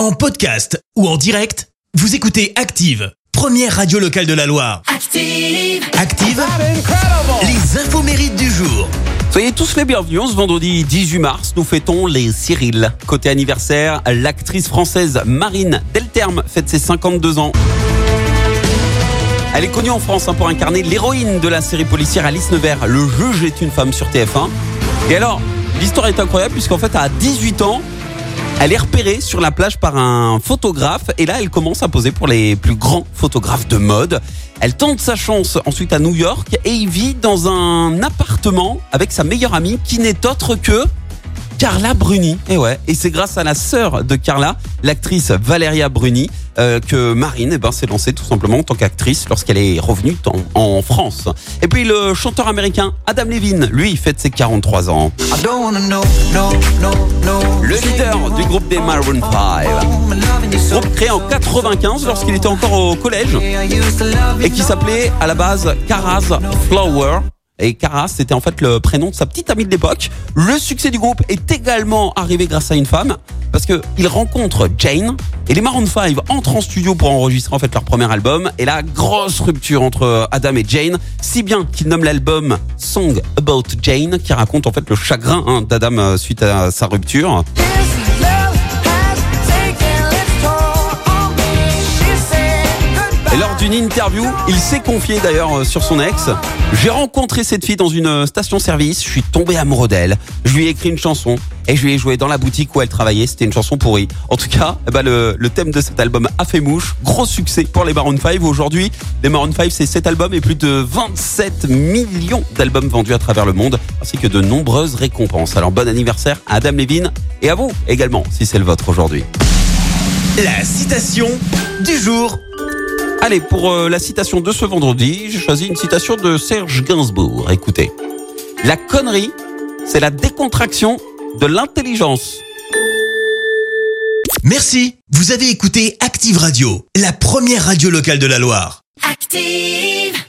En podcast ou en direct, vous écoutez Active, première radio locale de la Loire. Active. Active, les infos mérites du jour. Soyez tous les bienvenus. Ce vendredi 18 mars, nous fêtons les Cyril. Côté anniversaire, l'actrice française Marine Delterme fête ses 52 ans. Elle est connue en France hein, pour incarner l'héroïne de la série policière Alice Nevers. Le juge est une femme sur TF1. Et alors, l'histoire est incroyable puisqu'en fait, à 18 ans, elle est repérée sur la plage par un photographe et là, elle commence à poser pour les plus grands photographes de mode. Elle tente sa chance ensuite à New York et y vit dans un appartement avec sa meilleure amie qui n'est autre que Carla Bruni. Et ouais, et c'est grâce à la sœur de Carla, l'actrice Valeria Bruni, euh, que Marine eh ben, s'est lancée tout simplement en tant qu'actrice lorsqu'elle est revenue en, France. Et puis le chanteur américain Adam Levine, lui, fête ses 43 ans. Le leader du groupe des Maroon 5, groupe créé en 95 lorsqu'il était encore au collège et qui s'appelait à la base Cara's Flower. Et Cara, c'était en fait le prénom de sa petite amie de l'époque. Le succès du groupe est également arrivé grâce à une femme, parce que il rencontre Jane et les Maroon 5 entrent en studio pour enregistrer en fait leur premier album. Et la grosse rupture entre Adam et Jane, si bien qu'il nomme l'album Song About Jane, qui raconte en fait le chagrin hein, d'Adam euh, suite à sa rupture. Lors d'une interview, il s'est confié d'ailleurs euh, sur son ex. J'ai rencontré cette fille dans une euh, station-service, je suis tombé amoureux d'elle. Je lui ai écrit une chanson et je lui ai joué dans la boutique où elle travaillait. C'était une chanson pourrie. En tout cas, eh ben, le, thème de cet album a fait mouche. Gros succès pour les Maroon 5. Aujourd'hui, les Maroon 5, c'est cet album et plus de 27 millions d'albums vendus à travers le monde, ainsi que de nombreuses récompenses. Alors bon anniversaire à Adam Levine et à vous également, si c'est le vôtre aujourd'hui. La citation du jour. Allez, pour euh, la citation de ce vendredi, j'ai choisi une citation de Serge Gainsbourg. Écoutez. La connerie, c'est la décontraction de l'intelligence. Merci, vous avez écouté Active Radio, la première radio locale de la Loire. Active.